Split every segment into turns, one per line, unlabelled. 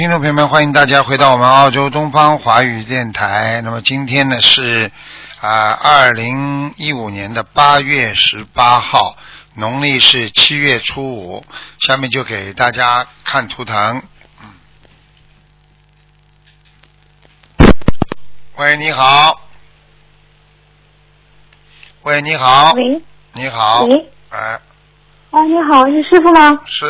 好，听众朋友们，欢迎大家回到我们澳洲东方华语电台。那么今天呢是啊二零一五年的八月十八号，农历是七月初五。下面就给大家看图腾。嗯。喂，你好。喂，你好。
喂。
你好。
喂。
哎。
啊，你好，是师傅吗？
是。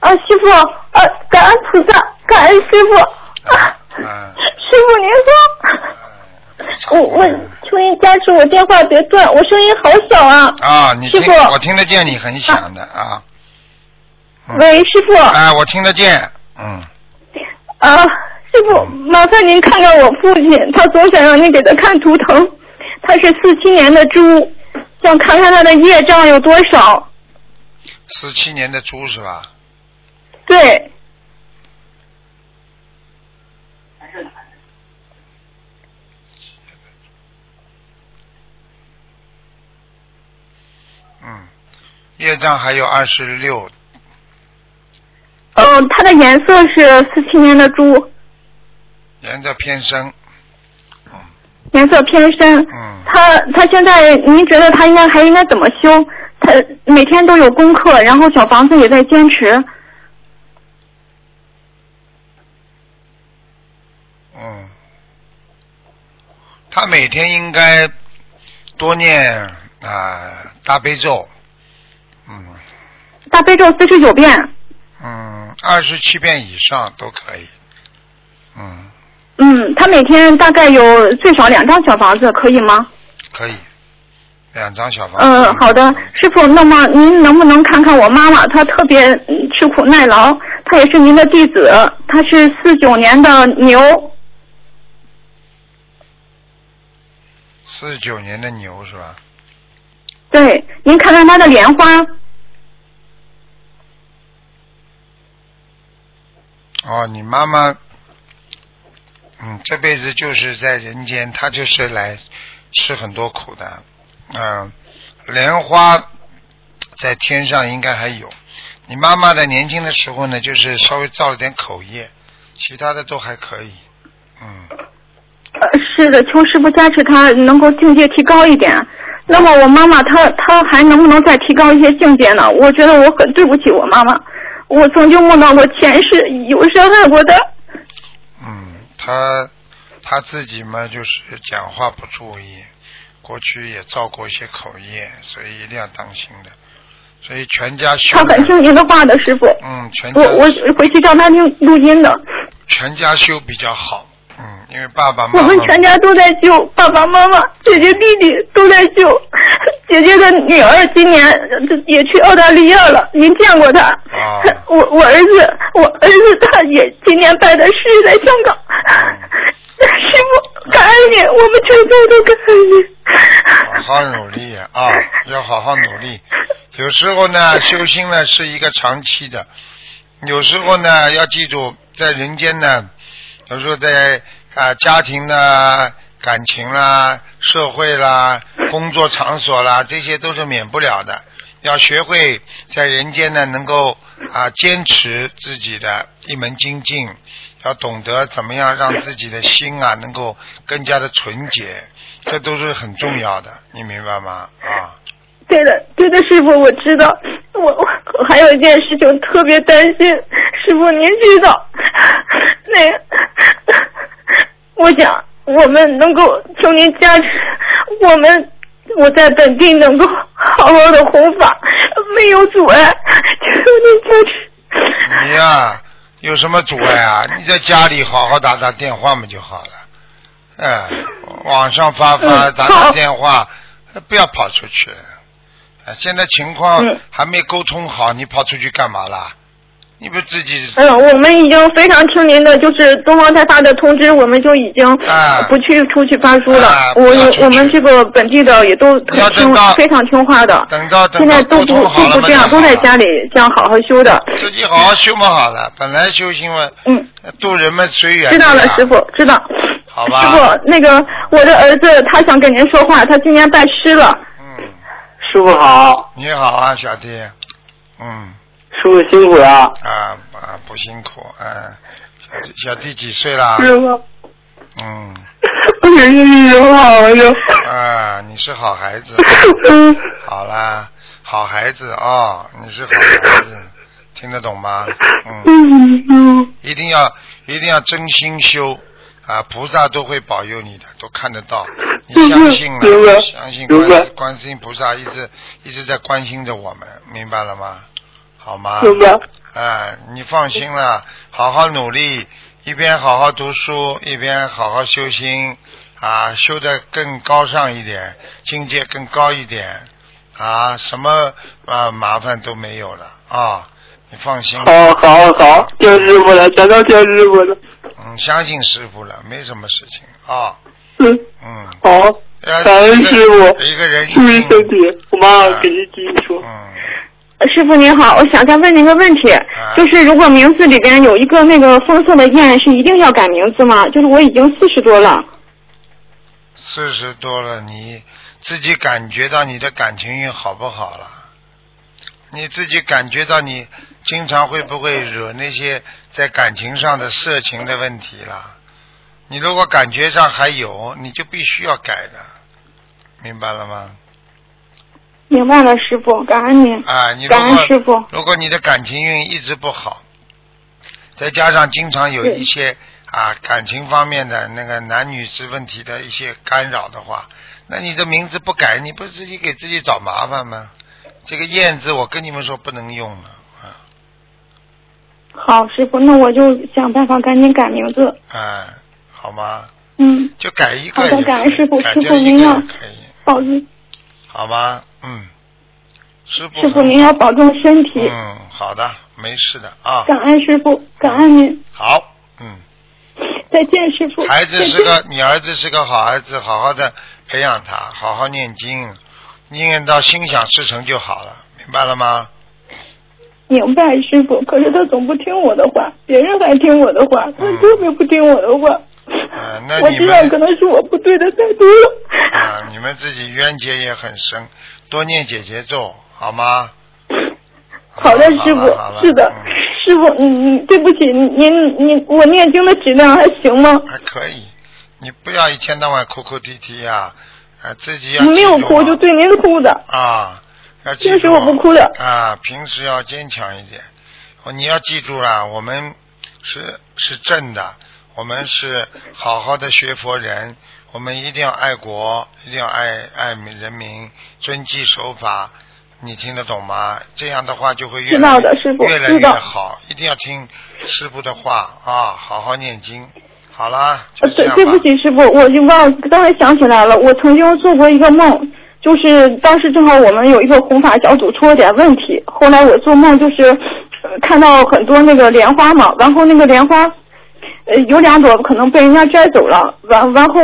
嗯。
啊，师傅，啊，感恩菩萨，感恩师傅。
啊。
师傅您说。我我求您加持我电话别断，我声音好小啊。
啊，你听
师傅
我听得见你很响的啊。嗯
喂，师傅。
哎，我听得见，嗯，
啊，师傅，麻烦您看看我父亲，他总想让您给他看图腾。他是四七年的猪，想看看他的业障有多少。
四七年的猪是吧？
对，
嗯，业障还有二十六，
嗯，它的颜色是四七年的猪，
颜色偏深，
颜色偏深。
嗯，
他他现在，您觉得他应该还应该怎么修？他每天都有功课，然后小房子也在坚持。
嗯，他每天应该多念啊、大悲咒，嗯
大悲咒四十九遍，
嗯，二十七遍以上都可以，嗯，
嗯，他每天大概有最少两张小房子，可以吗？
可以，两张小房子。
嗯，好的，师傅，那么您能不能看看我妈妈？她特别嗯吃苦耐劳，她也是您的弟子，她是四九年的牛，
四九年的牛是吧？
对，您看看他的莲花，
哦，你妈妈，嗯，这辈子就是在人间，她就是来吃很多苦的，嗯，莲花在天上应该还有。你妈妈在年轻的时候呢，就是稍微造了点口业，其他的都还可以，嗯，
呃，是的，求师傅加持他能够境界提高一点。那么我妈妈她她还能不能再提高一些境界呢？我觉得我很对不起我妈妈，我曾经梦到过前世有伤害过她。
嗯，她她自己嘛，就是讲话不注意，过去也造过一些口业，所以一定要当心的。所以全家修
他很听您的话的，师傅。
嗯，全家
我我回去叫他听录音的。
全家修比较好，嗯，因为爸爸妈妈
我们全家都在救，爸爸妈妈、姐姐、弟弟都在救。姐姐的女儿今年也去澳大利亚了，您见过她？
啊
我我儿子，我儿子他也今年拜的师在香港。师傅，感恩你，我们全家都感恩你。
好好努力啊，要好好努力。有时候呢，修心呢是一个长期的，有时候呢要记住，在人间呢，有时候在啊家庭啦、感情啦、社会啦、工作场所啦，这些都是免不了的。要学会在人间呢，能够啊坚持自己的一门精进，要懂得怎么样让自己的心啊能够更加的纯洁，这都是很重要的，你明白吗？啊，
对的，对的，师傅，我知道。我我我还有一件事情特别担心，师傅您知道，那个，我想我们能够求您加持，我们我在本地能够好好的弘法，没有阻碍，求您加持。
你呀、有什么阻碍啊？你在家里好好打打电话嘛就好了。哎，网上发发
嗯
打打电话，不要跑出去。哎现在情况
嗯
还没沟通好，你跑出去干嘛啦？你不自己
嗯，我们已经非常听您的，就是东方台发的通知，我们就已经
啊
不去出去发书了。
啊
我我们这个本地的也都
很
听非常听话的。
等到等
现在都不都不这样，都在家里这样好好修的。
自己好好修嘛好了。本来修行嘛，
嗯，
度人们随缘。
知道了，师。傅，知道。
好吧
师傅，那个我的儿子他想跟您说话，他今年拜师了。
嗯，
师傅好，
你好啊，小弟。嗯，
师傅辛苦了。
啊啊，不辛苦，嗯，小小弟几岁啦？
师傅，
嗯，
我给你挺好的。
啊，你是好孩子，
嗯
好啦，好孩子哦，你是好孩子，听得懂吗？嗯，
嗯嗯
一定要一定要真心修啊，菩萨都会保佑你的，都看得到。你相信了，相信观观世音菩萨一直一直在关心着我们，明白了吗？好吗？哎，你放心了，好好努力，一边好好读书，一边好好修心，啊，修得更高尚一点，境界更高一点，啊，什么啊麻烦都没有了啊，你放心。
好好好，听师傅了，全都听师傅了。
嗯，相信师傅了，没什么事情啊，
嗯，
嗯，
好，
呃
感恩师傅。
一个人
注意身体，我妈
啊
给您继续说。
嗯，
师傅您好，我想再问您个问题，就是如果名字里边有一个那个枫色的燕，是一定要改名字吗？就是我已经四十多了，
四十多了，你自己感觉到你的感情运好不好了？你自己感觉到你经常会不会惹那些在感情上的色情的问题了？你如果感觉上还有，你就必须要改的，明白了吗？
明白了，师傅，感恩您，
啊，你如
感恩师傅。
如果你的感情运一直不好，再加上经常有一些啊感情方面的那个男女之问题的一些干扰的话，那你的名字不改，你不是自己给自己找麻烦吗？这个燕字，我跟你们说不能用了啊
好，师傅，那我就想办法赶紧改名字。
啊，好吗？
嗯，
就改一个
好的
也可以
感恩师傅
改
师傅您要
可以，
保重，
好吗？嗯，师傅
师傅您要保重身体，
嗯，好的，没事的啊，
感恩师傅，感恩您，
好，嗯。
再见，师傅。
孩子是个，你儿子是个好孩子，好好的培养他，好好念经，念到心想事成就好了，明白了吗？
明白，师傅。可是他总不听我的话，别人还听我的话，他特别不听我的话。
嗯、那你
我知道可能是我不对的太多了。
啊，你们自己冤结也很深，多念姐姐咒，好吗？
好的，师傅，是的
嗯，
师傅，嗯，嗯对不起，您您我念经的质量还行吗？
还可以，你不要一天到晚哭哭啼啼呀、啊，自己要
你没有哭，就对您哭的。
啊，要记
平时
住
我不哭的
啊，平时要坚强一点。哦，你要记住了，我们是是正的，我们是好好的学佛人，我们一定要爱国，一定要爱爱人民，遵纪守法。你听得懂吗？这样的话就会越
知
来
道的师傅
越来越好。一定要听师傅的话啊，好好念经。好啦。
对对不起，师傅，我就忘，刚才想起来了，我曾经做过一个梦，就是当时正好我们有一个弘法小组出了点问题，后来我做梦就是、呃看到很多那个莲花嘛，然后那个莲花，呃，有两朵可能被人家摘走了，完完后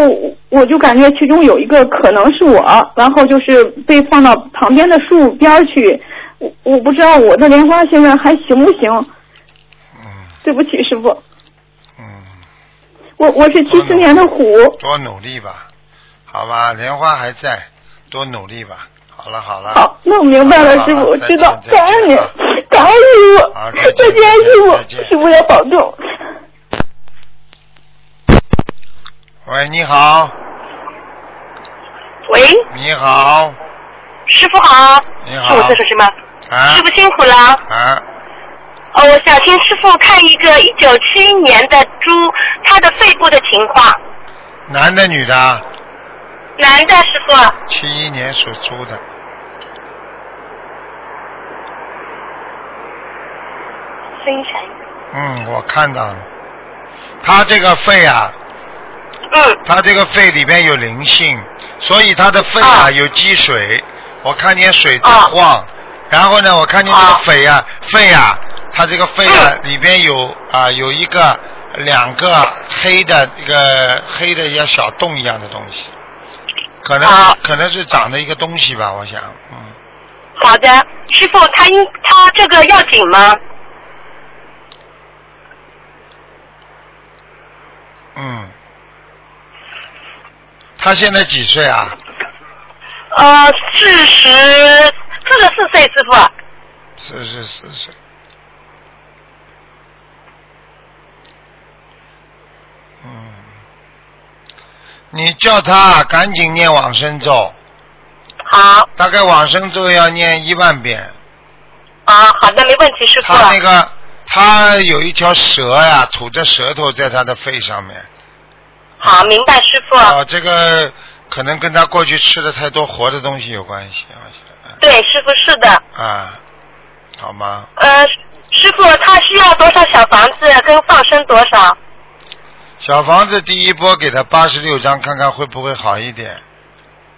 我就感觉其中有一个可能是我，然后就是被放到旁边的树边去，我我不知道我的莲花现在还行不行？
嗯
对不起，师傅，
嗯。
我我是七四年的虎。
多努力吧，好吧，莲花还在，多努力吧。好了好了，
好，那我明白了，师傅，我知道，
见
感恩您
再见啊，
感恩师傅，
好再见
再见，师傅，师傅要保重。
喂，你好，
喂，
你好，
师傅好。
你好
是我在说什么？
啊
师傅辛苦了。
啊，
哦，我想请师傅看一个一九七一年的猪，它的肺部的情况。
男的女的？
男的师傅，
七一年属猪的，
声音响一点。
嗯，我看到了，他这个肺啊，
嗯，
他这个肺里边有灵性，所以他的肺啊
啊。
有积水，我看见水在
啊。
晃，然后呢，我看见这个
啊。
肺啊，肺啊，他这个肺啊里边有啊有一个两个黑的一个黑的像小洞一样的东西，可能
啊。
可能是长的一个东西吧，我想，嗯，
好的，师傅，他应他这个要紧吗？
嗯，他现在几岁啊？
呃，四十四十四岁，师傅。
四十四岁。嗯。你叫他赶紧念往生咒。
好。
大概往生咒要念一万遍。
啊，好的，没问题，师傅。
他那个，他有一条蛇呀，吐着舌头在他的肺上面。
好，明白，师傅。
啊，这个可能跟他过去吃的太多活的东西有关系，
对，师傅是的。
啊，好吗？
呃，师傅，他需要多少小房子跟放生多少？
小房子第一波给他八十六张，看看会不会好一点。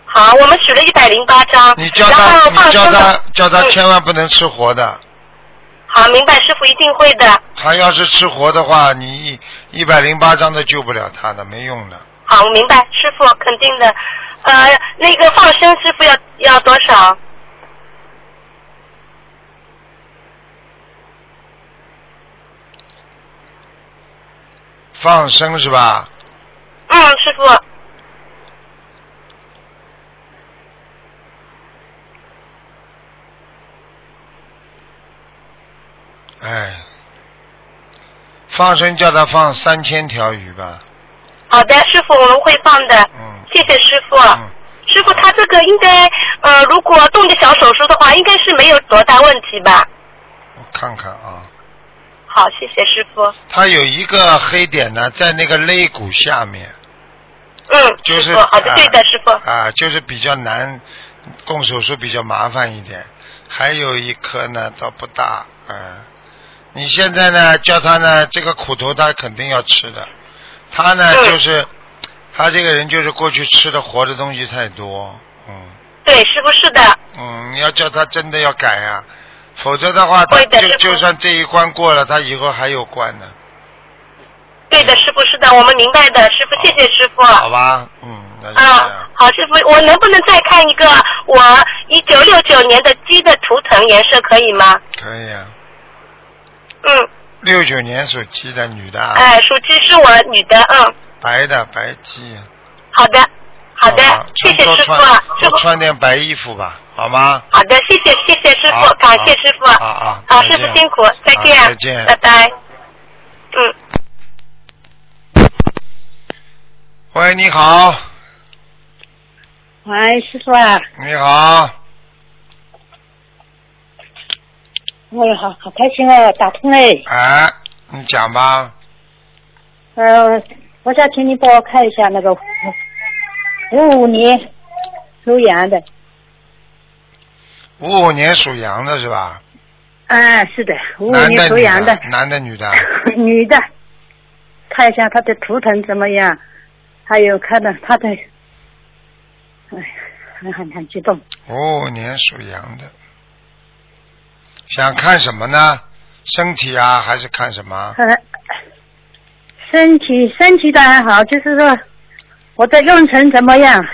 好，我们取了一百零八张。
你叫他，你叫他，叫他
嗯
千万不能吃活的。
好，明白，师傅一定会的。
他要是吃活的话，你一一百零八张都救不了他的，没用的。
好，我明白，师傅肯定的。呃，那个放生师傅要要多少？
放生是吧？
嗯，师傅。
哎，放生叫他放三千条鱼吧。
好的，师傅，我们会放的。
嗯
谢谢师傅。
嗯，
师傅，他这个应该呃，如果动个小手术的话，应该是没有多大问题吧？
我看看啊，
好，谢谢师傅。
他有一个黑点呢，在那个肋骨下面，
嗯，
就是
好的，
啊
对的，师傅。
啊，就是比较难，动手术比较麻烦一点。还有一颗呢，倒不大，嗯。你现在呢，叫他呢，这个苦头他肯定要吃的。他呢，
嗯
就是他这个人就是过去吃的活的东西太多，嗯
对，师傅是的。
嗯，你要叫他真的要改啊，否则的话，他就就算这一关过了，他以后还有关呢，
对的，师傅是的，我们明白的，师傅，谢谢师傅。
好吧？嗯，那就这样。
啊，好，师傅，我能不能再看一个我一九六九年的鸡的图腾颜色可以吗？
可以啊，
嗯，
六九年属鸡的女的啊，
哎，属鸡是我女的，嗯，
白的白鸡。
好的，好的
吧，
谢谢师傅，师
多
傅，
穿点白衣服吧，好吗？
好的，谢谢谢谢师傅，感谢师傅，
啊啊
好，师傅辛苦，再见，
再见。
拜拜，嗯。
喂，你好，
喂，师傅啊，
你好，
我好好开心哦，打通嘞。
哎，你讲吧，
呃，我想请你帮我看一下那个五五五年属羊的。
五五年属羊的是吧？
啊，是的，五五年属羊的，
男的女的？
女的，看一下他的图腾怎么样，还有看到他的，哎，很很很激动。
五五年属羊的，想看什么呢？身体啊，还是看什么？
呃，身体身体的还好，就是说我的运程怎么样，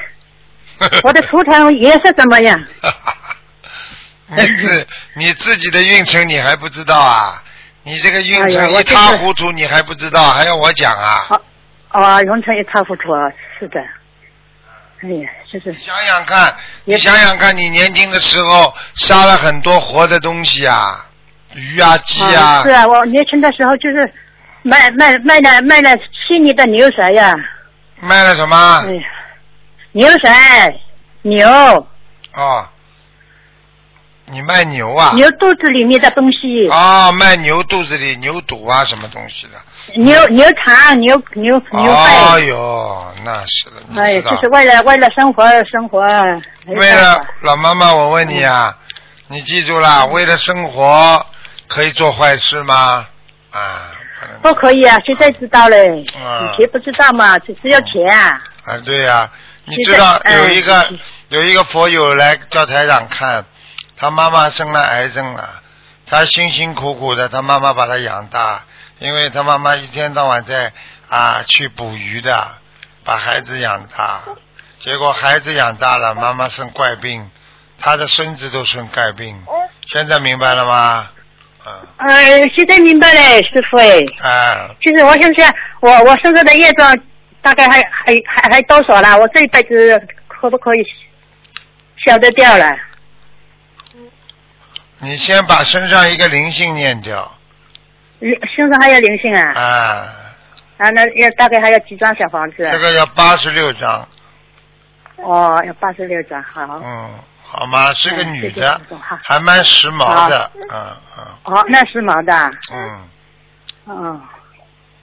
我的图腾颜色怎么样？
你自你自己的运程你还不知道啊？你这个运
哎
程一塌糊涂，你还不知道，还要我讲啊？
好，哦，运程一塌糊涂啊，是的。哎呀，就是。
你想想看，你想想看，你年轻的时候杀了很多活的东西啊，鱼啊、鸡啊。
是，啊，我年轻的时候就是卖卖卖了卖了七年的牛舌呀，
卖了什么？
哎？呀，牛舌牛。
哦，你卖牛啊？
牛肚子里面的东西，
哦，卖牛肚子里牛肚啊，什么东西的？
牛牛肠牛牛牛肺
哦
肺，
哟，那是的，你
哎，
知道
就是为了为了生活而生活，
为了老妈妈，我问你啊，你记住了，为了生活可以做坏事吗？啊，不
可以啊，现在知道了，
啊
以前不知道嘛，只只要钱啊，
啊，对呀、你知道
哎
有一个
是
有一个佛友来叫台长看，他妈妈生了癌症了，他辛辛苦苦的，他妈妈把他养大，因为他妈妈一天到晚在啊去捕鱼的，把孩子养大，结果孩子养大了，妈妈生怪病，他的孙子都生怪病，现在明白了吗？嗯，
呃，现在明白了，师傅哎。
啊，
就是我想想，我我身上的业障大概还还还还多少了？我这一辈子可不可以消得掉了？
你先把身上一个灵性念掉，
灵身上还有灵性啊？
啊，
啊，那要大概还要几张小房子？
这个要八十六张，
哦，要八十六张，好。
嗯，好吗？是个女的还蛮时髦的，嗯嗯
哦，那时髦的啊。
嗯，
哦，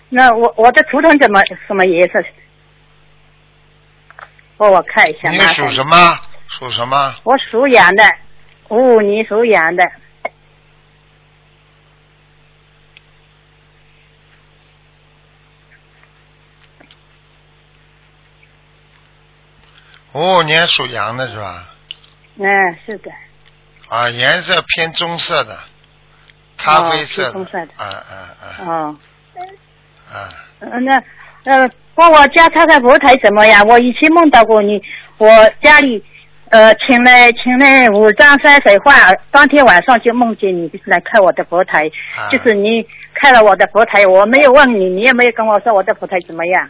那我我的图腾怎么什么颜色？帮我看一下。
你属什么？属什么？
我属羊的，五五年属羊的。
五五年属羊的是吧？
嗯，是的。
啊，颜色偏棕色的，咖啡色
棕色的
啊啊啊
哦，
啊！
嗯那呃，帮我家看看佛台怎么样？我以前梦到过你，我家里呃请来请来五张山水画，当天晚上就梦见你来看我的佛台，
啊。
就是你看了我的佛台，我没有问你，你也没有跟我说我的佛台怎么样。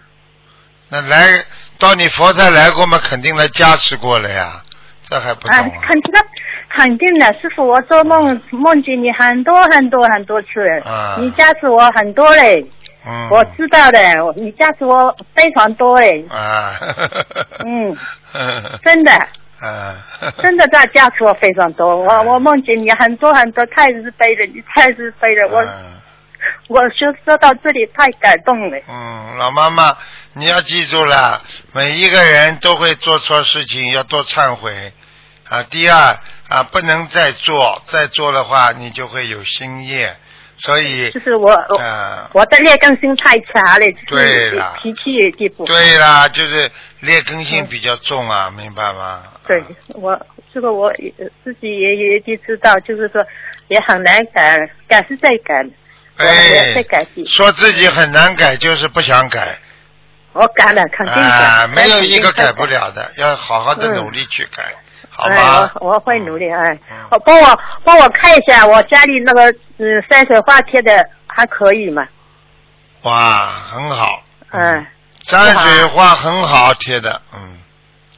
那来到你佛台来过吗？肯定来加持过了呀，这还不懂
啊。
啊？，
肯定的，肯定的，师傅，我做梦梦见你很多很多很多次，
啊。
你加持我很多嘞，
嗯，
我知道的，你加持我非常多嘞，嗯。真的。
啊，
真的在家说非常多，我我梦见你很多很多，太慈悲了，你太慈悲了，我
嗯
我说说到这里太感动了。
嗯，老妈妈，你要记住了，每一个人都会做错事情，要多忏悔啊。第二啊，不能再做，再做的话，你就会有心业，所以
就是我我
啊，
我的劣根性太强了，就是
对了
脾气也地步。
对啦，就是劣根性比较重啊，明白吗？
对我这个我也自己也也也知道，就是说也很难改，改是在改，我也在
哎，
改进，
说自己很难改，就是不想改
我改了，肯定改。
啊，没有一个改不了的，要好好的努力去改，好
哎，
吗？
我我会努力哎
嗯。
我帮我帮我看一下，我家里那个嗯山水画贴的还可以吗？
哇，很好。
嗯，
山水画很好贴的，嗯，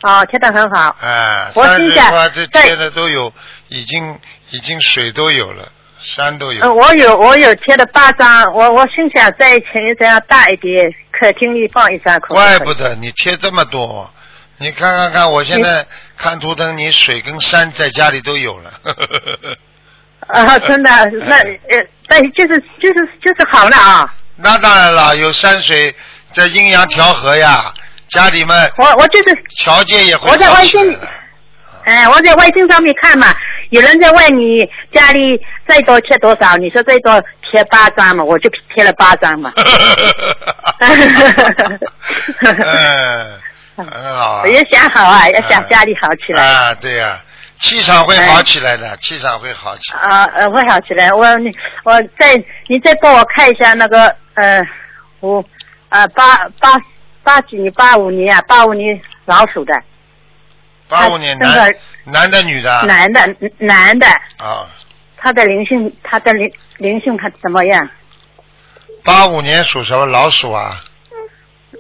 哦，贴的很好。
哎，
我
山水
心想
画这贴的都有，已经已经水都有了，山都有。
嗯，我有我有贴了八张，我我心想再请一张大一点，客厅里放一张可可
怪不得你贴这么多，你看看看，我现在看图腾，你水跟山在家里都有了。
啊，真的，那呃，但就是就是就是好了啊。
那当然了，有山水，这阴阳调和呀，家里面
我我就是
条件也会
我在
好
微信。哎，我在微信上面看嘛，有人在问你家里最多贴多少，你说最多贴八张嘛，我就贴了八张嘛。
嗯，很好啊
我。也想好啊，要想家里好起来。
啊，对呀、气场会好起来的，气场会好起来。
啊呃，会好起来。我你我再你再帮我看一下那个呃五呃八八八几年八五年啊，八五年老鼠的
八五年男男的女的啊？
男的男的，
啊，
他的灵性他的灵灵性他怎么样？
八五年属什么老鼠啊？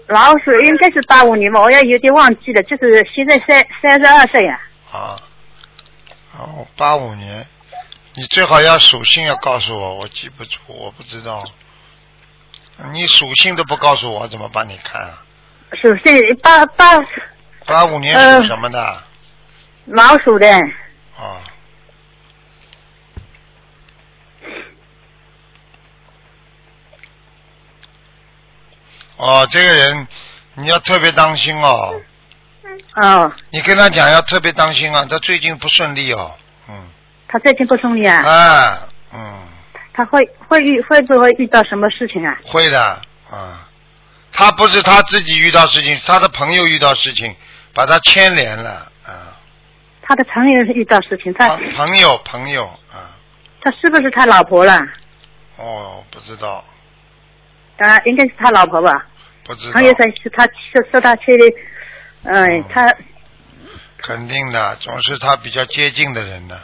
老鼠应该是八五年吧，我也有点忘记了，就是现在三三十二岁啊。
啊，哦，八五年，你最好要属性要告诉我，我记不住，我不知道。你属性都不告诉我，怎么帮你看啊？
属性八八
八五年
呃
属什么的？
老鼠的，
哦。哦，这个人你要特别当心哦。
哦，
你跟他讲要特别当心啊，他最近不顺利哦。嗯。
他最近不顺利啊，
啊，嗯，
他会会遇会不会遇到什么事情啊？
会的，啊。他不是他自己遇到事情，他的朋友遇到事情，把他牵连了，啊。
他的朋友遇到事情，他
朋朋友朋友啊，
他是不是他老婆了？
哦，不知道，
啊，应该是他老婆吧？
不知道
朋，友说是他说说他去的，嗯，他
肯定的，总是他比较接近的人呢，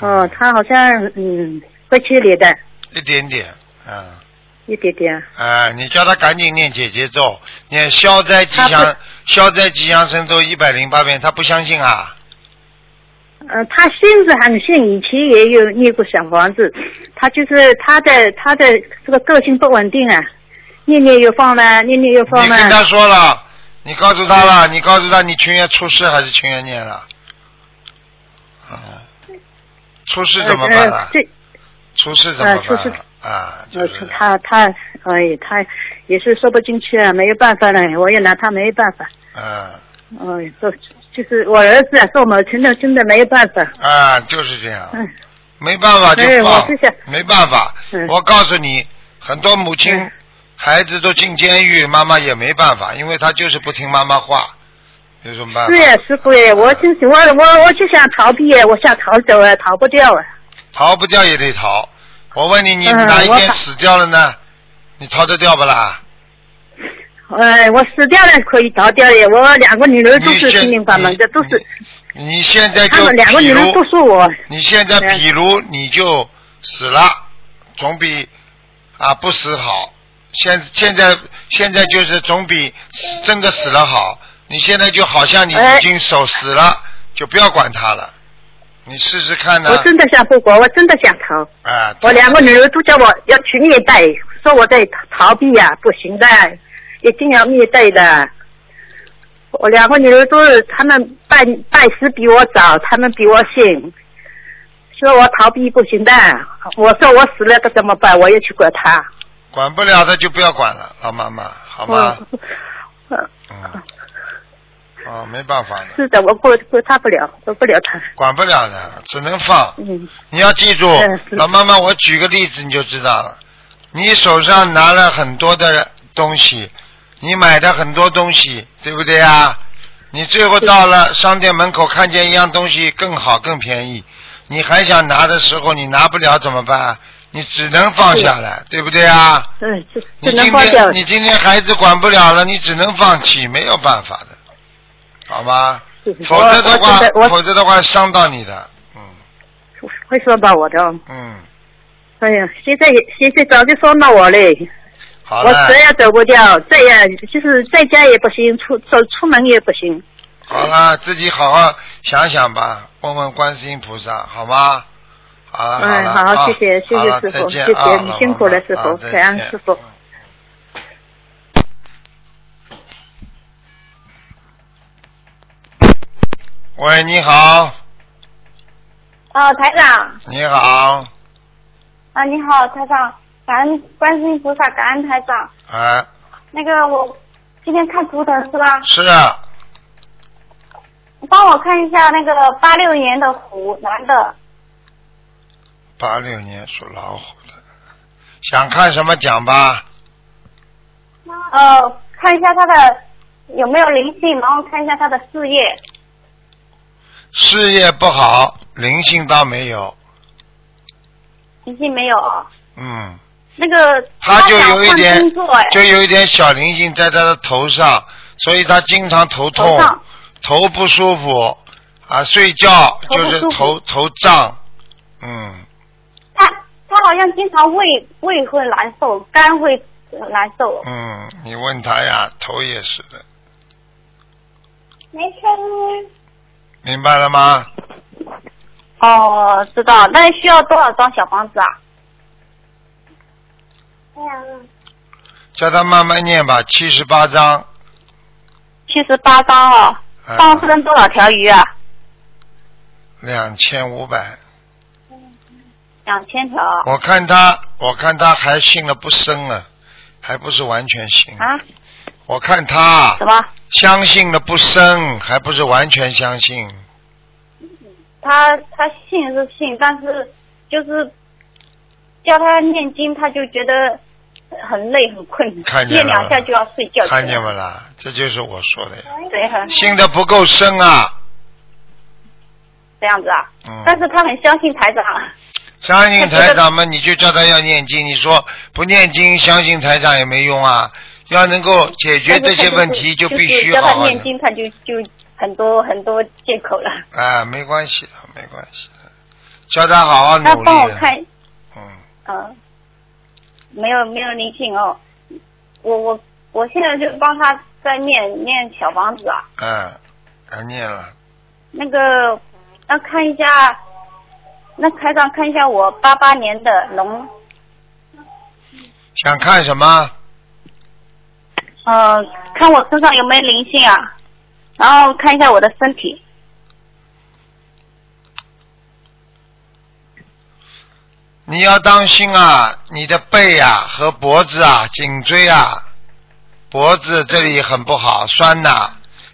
哦，他好像嗯会去理的，
一点点，啊。
一点点。
啊，你叫他赶紧念姐姐咒，念消灾吉祥消灾吉祥神咒一百零八遍，他不相信啊？
嗯，他信是很信，以前也有念过小房子，他就是他的他的这个个性不稳定啊，念念又放了，念念又放了。
你跟他说了，你告诉他了，你告诉他你情愿出事还是情愿念了？啊，出事怎么办
呃
了？
这
出事怎么办了？啊，就
呃
是，
他他哎，他也是说不进去啊，没有办法了，我也拿他没办法。
嗯
哎，都就是我儿子啊，是我们真的真的没有办法。
啊，就是这样，
嗯
没办法就
哎我
放
是想，
没办法
嗯。
我告诉你，很多母亲
嗯
孩子都进监狱，妈妈也没办法，因为他就是不听妈妈话，有什么办法？
是呀，师傅耶，我就是我我我就想逃避，我想逃走啊，逃不掉啊。
逃不掉也得逃。我问你，你
嗯
哪一天死掉了呢？你逃得掉不啦？
哎，我死掉了可以逃掉的，我两个女儿都是心灵法门的，都是
你现在就
他们两个女儿都是我。
你现在比如你就死了，总比啊不死好。现现在现在就是总比真的死了好。你现在就好像你
哎
已经手死了，就不要管他了。你试试看呢
我。真的想复国，我真的想逃。
啊，
我两个女儿都叫我要去虐待，说我在逃避呀、不行的，一定要虐待的。我两个女儿都是，她们拜拜师比我早，她们比我信，说我逃避不行的。我说我死了可怎么办？我也去管他。
管不了的就不要管了，老妈妈，好吗？
嗯，呃
嗯。啊，没办法的，
是的，我过过他不了，过不了他。
管不了的，只能放。
嗯，
你要记住
嗯，
老妈妈，我举个例子你就知道了。你手上拿了很多的东西，你买的很多东西，对不对啊？你最后到了商店门口，看见一样东西更好、更便宜，你还想拿的时候，你拿不了怎么办？你只能放下来，对不对啊？
对，就
你
只能放掉
今天。你今天孩子管不了了，你只能放弃，没有办法的，好吗？否则的话否则的话伤到你的，嗯
会伤到我的哦。
嗯，
哎呀，现在现在早就伤到我嘞，我
好了
谁也走不掉，这样就是在家也不行，出走出门也不行。
好了，自己好好想想吧，问问观世音菩萨，好吗？好了，
哎，
了，
好，
啊
谢谢谢谢师傅，谢谢
啊
你辛苦了，师傅，感恩师傅。
喂，你好，
哦，台长
你好，
啊，你好，台长，感恩观世音菩萨，感恩台长。
哎，
那个我今天看图腾是吧？
是啊，
帮我看一下那个八六年的虎男的，
八六年属老虎的，想看什么讲吧？
呃，看一下他的有没有灵性，然后看一下他的事业。
事业不好，灵性倒没有，
灵性没有。啊？
嗯，
那个
他就有一点就有一点小灵性在他的头上，所以他经常头痛
头，
头不舒服啊，睡觉就是头头胀，嗯，
他他好像经常胃胃会难受，肝会呃难受。
嗯，你问他呀，头也是的，
没声音。
明白了吗？
哦，知道，那需要多少张小房子啊？
叫他慢慢念吧，七十八章，
七十八张哦，放生多少条鱼啊？
两千五百。
两千条啊
我看他，我看他还信了不深啊，还不是完全信。
啊？
我看他
什么？
相信了不深，还不是完全相信。
他他信是信，但是就是叫他念经，他就觉得很累很困，念两下就要睡觉。
看见没啦？这就是我说的呀，
对，很
信的不够深啊。
这样子啊。
嗯。
但是他很相信台长。
相信台长嘛，你就叫他要念经。你说不念经，相信台长也没用啊。要能够解决这些问题，
就
必须
是叫
好好的。
他念经，他就就很多很多借口了。
啊，没关系的，没关系的，叫他好好
他
努力。
帮我看，
嗯，
嗯，没有没有灵性哦。我我我现在就帮他在念念小房子啊。
嗯，还念了。
那个，那看一下，那台长看一下我八八年的龙，
想看什么？
呃，看我身上有没有灵性啊，然后看一下我的身体。
你要当心啊，你的背啊和脖子啊、颈椎啊、脖子这里很不好，酸呐、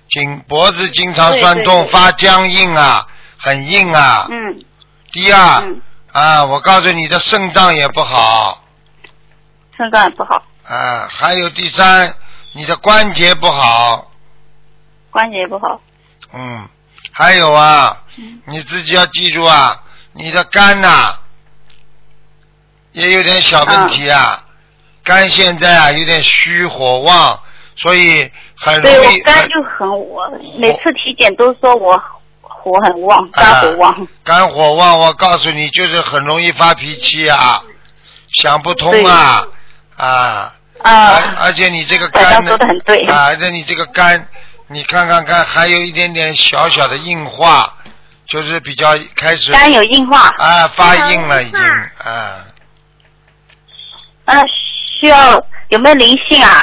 颈脖子经常酸痛，
对对。对
发僵硬啊，很硬啊。
嗯。
第二、
嗯，
啊，我告诉你的肾脏也不好。
肾脏也不好，
啊，还有第三，你的关节不好，
关节不好。
嗯，还有啊，
嗯。
你自己要记住啊，你的肝呐、也有点小问题啊，肝现在啊有点虚火旺，所以很容
对我
易
肝就很我每次体检都说我火很旺，肝火旺。
肝火旺，我告诉你，就是很容易发脾气啊，想不通啊啊，而
啊，
而且你这个肝呢
说的很对。
啊，而且你这个肝，你看看看，还有一点点小小的硬化，就是比较开始
肝有硬化，
啊发硬了已经啊，
啊需要有没有灵性啊？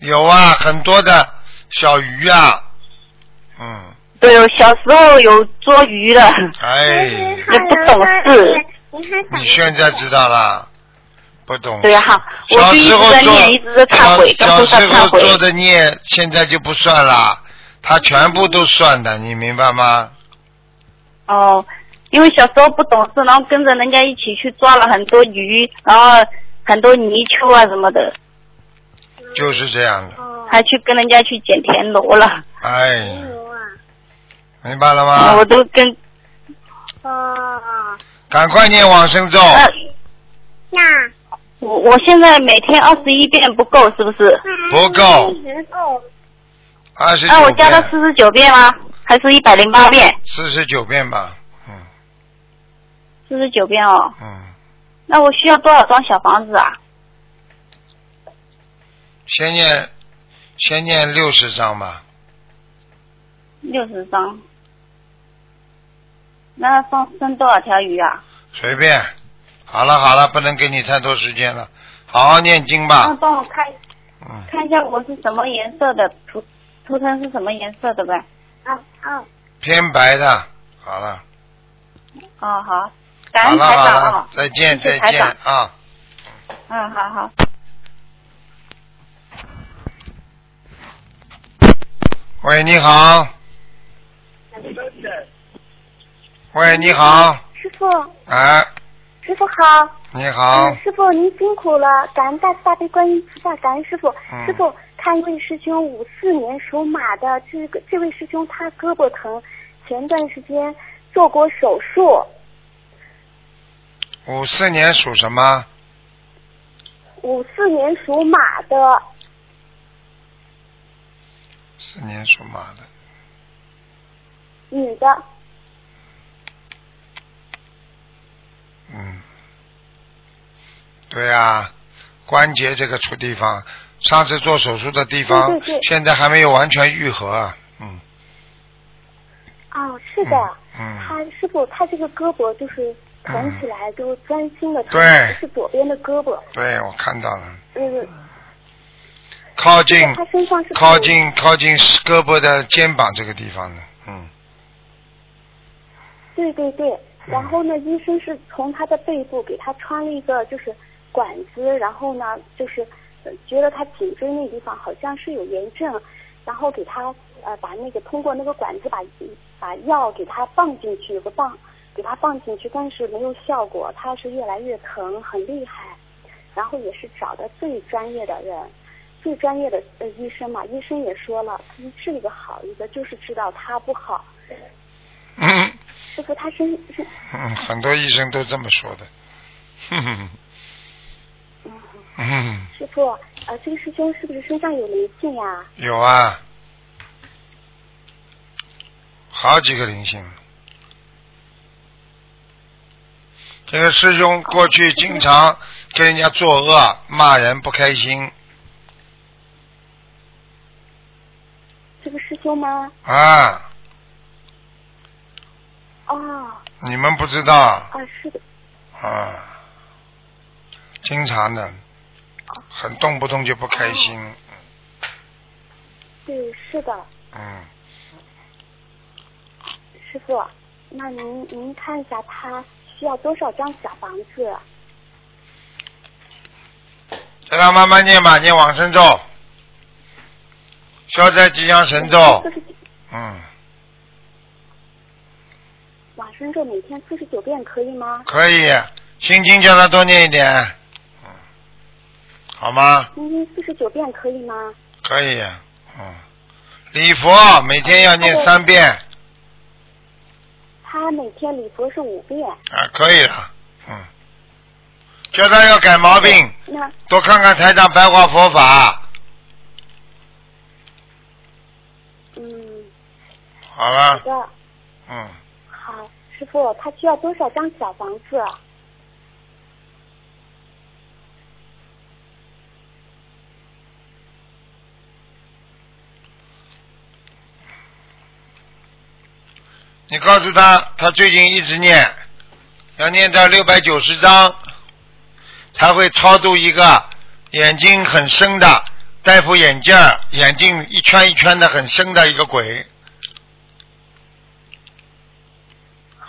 有啊，很多的小鱼啊，嗯，
对，我小时候有捉鱼的，
哎，
也不懂事。
你现在知道了，不懂。
对哈，我
小
就一
时候做
直在念，一直在忏悔，跟
小
菩萨
小时候
忏悔。
做的孽，现在就不算了，他全部都算的，你明白吗？
哦，因为小时候不懂事，然后跟着人家一起去抓了很多鱼，然后很多泥鳅啊什么的，
就是这样的，
还去跟人家去捡田螺了。
哎，明白了吗我？
都跟啊
赶快念往生咒，
呃，我我现在每天二十一遍不够，是不是？
不够，二十
那我，加到四十九遍吗？还是一百零八遍？
四十九遍吧，嗯
四十九遍哦。
嗯，
那我需要多少张小房子啊？
先念，先念六十张吧，
六十张。那放生多少条鱼啊？
随便。好了好了，不能给你太多时间了，好好念经
那
吧，
帮我看
嗯，
看一下我是什么颜色的图图腾是什么颜色的呗？啊啊。
偏白的，好了。
哦好，感
好了好
恩台长
了
哦，。
再见再见啊！
嗯，好好。
喂，你好。喂，你好，
师傅，
哎，
师傅好。
你好
嗯，，师傅您辛苦了，感恩大慈大悲观音菩萨，感恩师傅。
嗯
师傅，看一位师兄五四年属马的，这个这位师兄他胳膊疼，前段时间做过手术。
五四年属什么？
五四年属马的，
四年属马的，
女的，
嗯，对呀、关节这个处地方，上次做手术的地方，
对对对。
现在还没有完全愈合啊，嗯。
哦，是的。
嗯，
他师傅，他这个胳膊就是疼起来就专心的疼，
对。
是左边的胳膊。
对我看到了，
嗯，
靠近
他身上是
靠近靠近胳膊的肩膀这个地方的，嗯，
对对对，然后呢，医生是从他的背部给他穿了一个就是管子，然后呢，就是觉得他颈椎那地方好像是有炎症，然后给他呃把那个通过那个管子把把药给他放进去，有个棒给他放进去，但是没有效果，他是越来越疼，很厉害，然后也是找的最专业的人。最专业的呃医生嘛，医生也说了，他说这个好一个，就是知道他不好。
嗯
师傅，他身是
嗯，很多医生都这么说的，哼哼，嗯，
师傅，呃，这个师兄是不是身上有灵性呀、
有啊，好几个灵性。这个师兄过去经常跟人家作恶、骂人、不开心
这个师兄吗？
啊，
哦，
你们不知道？
啊，是的，
啊，经常的，很很动不动就不开心，
对，是的，
嗯，
师傅，那您您看一下他需要多少张小房子？
让他慢慢念吧，念往生咒，消灾吉祥神咒，嗯，
往生咒每天四十九遍可以吗？
可以，心经叫他多念一点，嗯，好吗？
心经四十九遍可以吗？
可以，嗯，礼佛每天要念三遍，
他每天礼佛是五遍。
啊，可以了，嗯，叫他要改毛病，
那
多看看台长白话佛法，
嗯，
好了
好，的，
嗯，
好，师傅，他需要多少张小房子？
你告诉他，他最近一直念，要念到六百九十章，才会超度一个眼睛很深的戴副眼镜，眼睛一圈一圈的很深的一个鬼。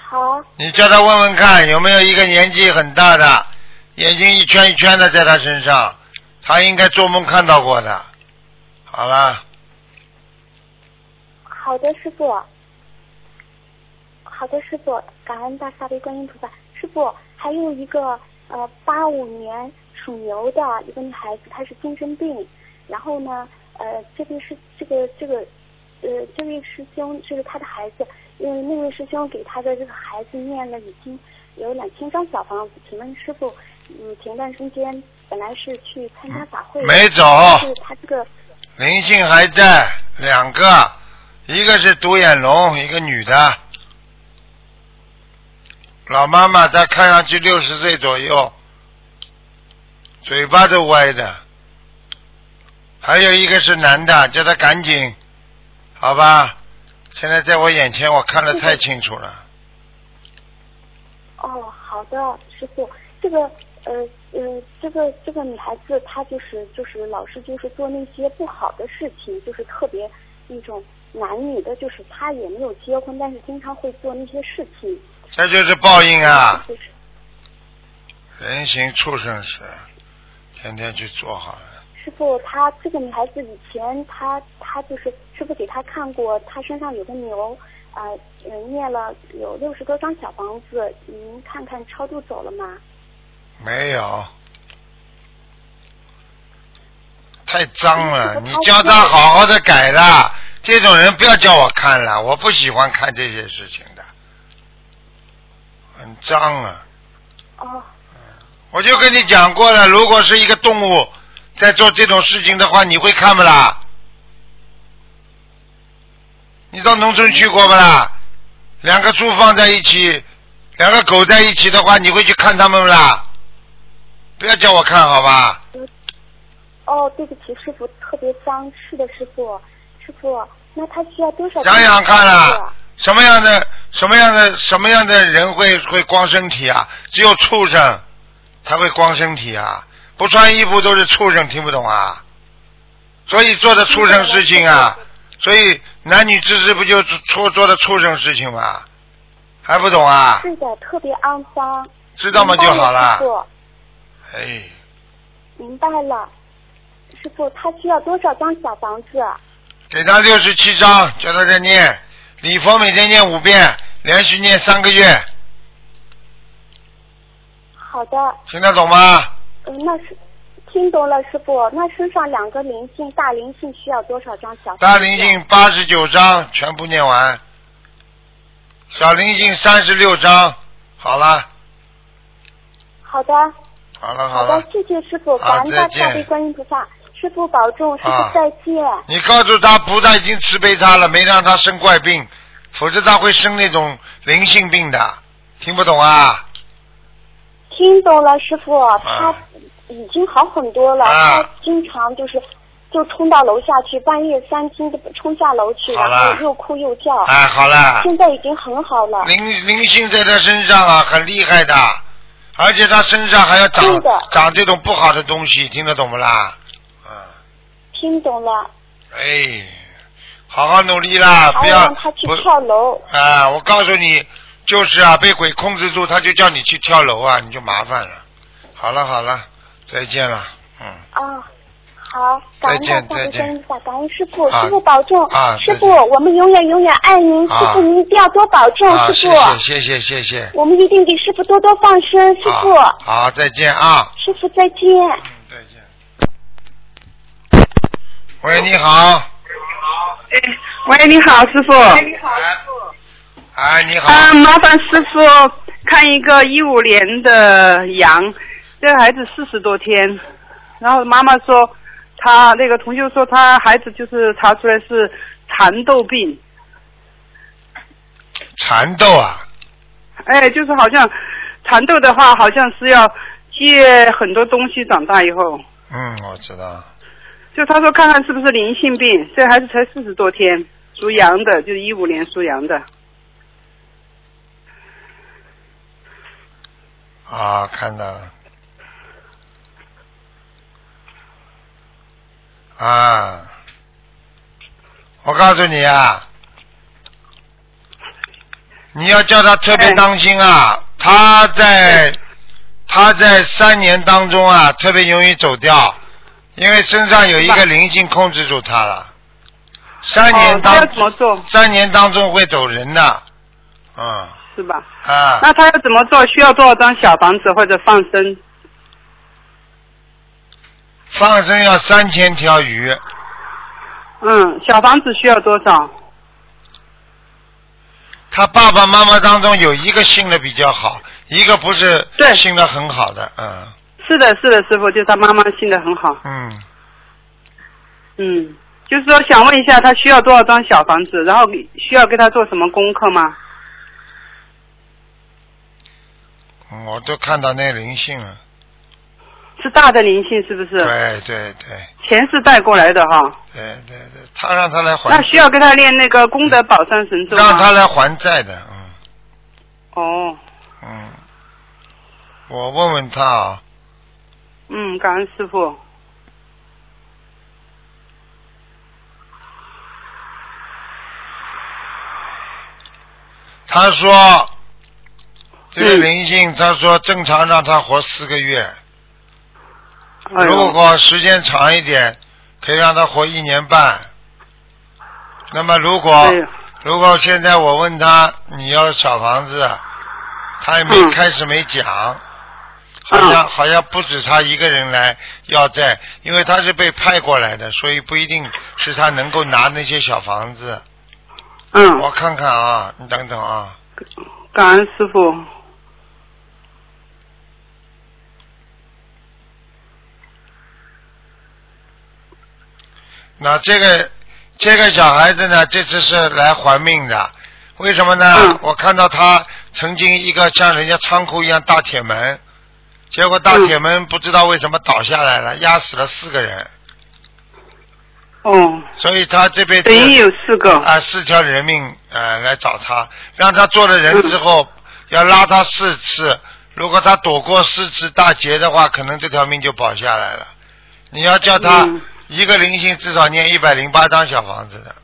好，
你叫他问问看，有没有一个年纪很大的，眼睛一圈一圈的在他身上，他应该做梦看到过的。好了，
好的，师傅。好的，师傅，感恩大慈悲观音菩萨。师傅，还有一个呃八五年属牛的一个女孩子，她是精神病，然后呢，呃，这位是这个这个呃这位师兄就是他的孩子，因为那位师兄给他的这个孩子念了已经有两千张小房子，请问师傅，嗯，前段时间本来是去参加法会，
没走
是他这个
灵性还在，两个，一个是独眼龙，一个女的，老妈妈，她看上去六十岁左右，嘴巴都歪的，还有一个是男的，叫他赶紧，好吧？现在在我眼前，我看得太清楚了。
哦，好的，师傅，这个呃呃，这个这个女孩子她就是就是老是就是做那些不好的事情，就是特别那种男女的，就是她也没有结婚，但是经常会做那些事情。
这就是报应啊！
就是
人形畜生是，天天去做好了。
师傅，他这个女孩子以前他他就是师傅给她看过，她身上有个牛，啊呃念了有六十多张小房子，您看看超度走了吗？
没有，太脏了！
嗯
你叫他好好的改的，这种人不要叫我看了，我不喜欢看这些事情的，很脏啊！
哦，
我就跟你讲过了，如果是一个动物在做这种事情的话，你会看不啦？你到农村去过不啦？两个猪放在一起，两个狗在一起的话，你会去看它们不啦？不要叫我看好吧？
哦，对不起，师傅，特别脏。是的，师傅，师傅，那他需要多少？
想想看啊，什么样的什么样的什么样的人会会光身体啊？只有畜生才会光身体啊！不穿衣服都是畜生，听不懂啊？所以做的畜生事情啊，所以男女之事不就是做做的畜生事情吗？还不懂啊？
是的，特别肮脏。
知道吗就好了哎，
明白了。师傅，他需要多少张小房子？
给他六十七张，叫他再念礼佛，每天念五遍，连续念三个月，
好的，
听得懂吗？
嗯，那是听懂了，师傅。那身上两个灵性，大灵性需要多少张小？
大灵性八十九张全部念完，小灵性三十六张，好了，
好的，
好了，
好
了
的，，谢谢师傅，
好
感恩大慈悲观音菩萨，师傅保重，师傅
啊
再见。
你告诉他，菩萨已经慈悲他了，没让他生怪病，否则他会生那种灵性病的，听不懂啊？
听懂了，师傅，他已经好很多了。
啊
他经常就是就冲到楼下去，半夜三更的冲下楼去，然后又哭又叫。
哎，好了，
现在已经很好了。
灵灵性在他身上啊，很厉害的，而且他身上还要长长这种不好的东西，听得懂不啦？啊，
听懂了，
哎，好好努力啦，不
还
要
让他去跳楼。
啊！我告诉你，就是啊，被鬼控制住，他就叫你去跳楼啊，你就麻烦了。好了好了，再见了，嗯。
啊，好，感恩
再见再见
感恩师傅，
啊
师傅保重。
啊
师傅，我们永远永远爱您，
啊
师傅您一定要多保重，
啊，
师傅。
谢谢谢谢谢。
我们一定给师傅多多放生，师傅。
啊好，再见啊。
师傅再见。
嗯，再见。喂，你好。
哎喂，你好，师傅。
哎，哎，你好。
啊，麻烦师傅看一个一五年的羊，这个孩子四十多天，然后妈妈说他那个同学说他孩子就是查出来是蚕豆病，
蚕豆啊，
哎，就是好像蚕豆的话，好像是要借很多东西长大以后，
嗯，我知道。
就他说看看是不是灵性病，这孩子才四十多天，属羊的，就是一五年属羊的。
啊，看到了。啊，我告诉你啊，你要叫他特别当心啊，他在他在三年当中啊，特别容易走掉，因为身上有一个灵性控制住他了。三年当？三年当中会走人的，嗯
是吧？
啊。
那他要怎么做？需要多少张小房子或者放生？
放生要三千条鱼，
嗯，小房子需要多少？
他爸爸妈妈当中有一个信的比较好，一个不是
对
信的很好的，嗯
是的，是的，师傅，就是他妈妈信的很好。
嗯，
嗯，就是说想问一下，他需要多少张小房子？然后需要给他做什么功课吗？
嗯我都看到那灵性了，
是大的灵性是不是？
对对对
前世带过来的哈。
对对对，他让他来还
那，需要给他练那个功德宝山神咒吗？
让他来还债的，嗯
哦，
嗯，我问问他啊，
嗯，感恩师傅。
他说这个
嗯。
灵性，他说正常让他活四个月，
哎
如果时间长一点，可以让他活一年半。那么如果、
哎
如果现在我问他你要小房子，他也没、
嗯。
开始没讲，好像、好像不止他一个人来要债，因为他是被派过来的，所以不一定是他能够拿那些小房子。
嗯，
我看看啊，你等等啊，
感恩师傅。
那这个这个小孩子呢，这次是来还命的，为什么呢？
嗯
我看到他曾经一个像人家仓库一样大铁门，结果大
嗯
铁门不知道为什么倒下来了，压死了四个人，
哦，
所以他这辈子
等于有四个。
啊四条人命呃来找他，让他做了人之后、要拉他四次，如果他躲过四次大劫的话，可能这条命就保下来了。你要叫他
嗯
一个灵性至少念一百零八张小房子的，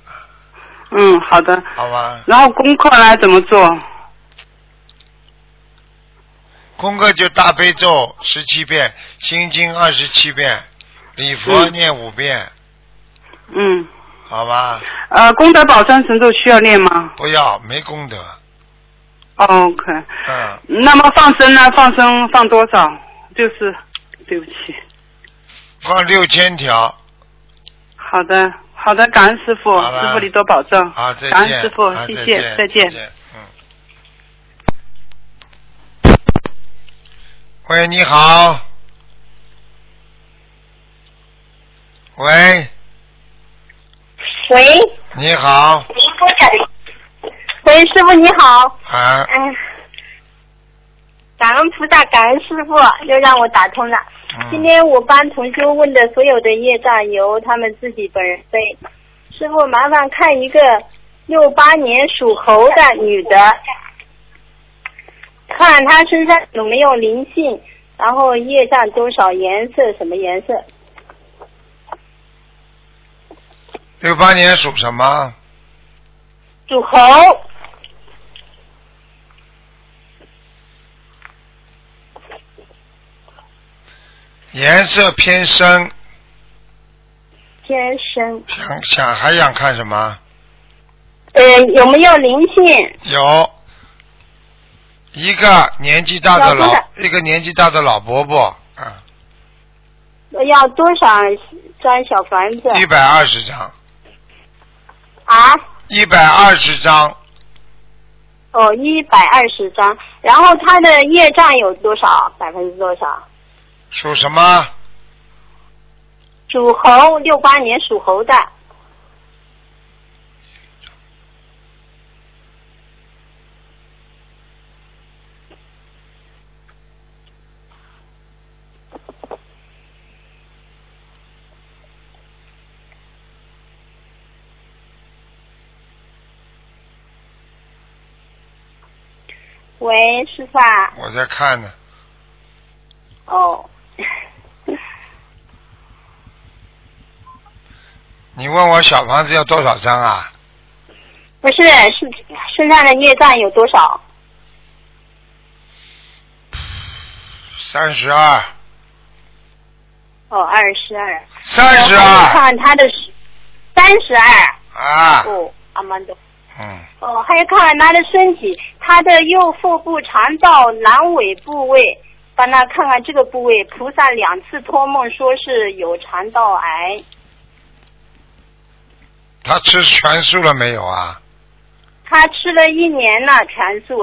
嗯，好的。
好吧？
然后功课呢怎么做？
功课就大悲咒十七遍，心经二十七遍，礼佛
嗯
念五遍，
嗯，
好吧？
呃，功德宝山神咒需要念吗、
不要没功德，
哦、？OK。
嗯，
那么放生呢？放生放多少？就是，对不起。
放六千条，
好的，好的，感恩师傅，师傅你多保重。
好，再见。
感恩师傅，谢谢，再
见。
见。
嗯。喂，你好。喂，
喂
你好，
喂，师傅你好，
啊，
哎，感恩菩萨，感恩师傅，又让我打通了。今
嗯，
天我帮同修问的所有的业障由他们自己本人背。师傅，麻烦看一个六八年属猴的女的，
看她身上有没有灵性，然后业障多少，颜色什么颜色？
六八年属什么？
属猴，
颜色偏深，
偏深。
想想还想看什么？
呃，有没有灵性？
有一个年纪大的老一个年纪大的老伯伯，啊，
要多少张小房子？
一百二十张，
啊？
一百二十张，
哦，一百二十张。然后他的业障有多少？百分之多少？
属什么？
属猴，六八年属猴的。喂，师傅啊。
我在看呢。
哦，
你问我小房子要多少张啊？
不是，是身上的孽障有多少？
三十二，
哦，二十二。
三十二
看他的三十二。
啊，
哦，阿曼多。
嗯，
哦，还要看看他的身体，他的右腹部肠道阑尾部位，帮他看看这个部位。菩萨两次托梦说是有肠道癌，
他吃全素了没有啊？
他吃了一年了全素，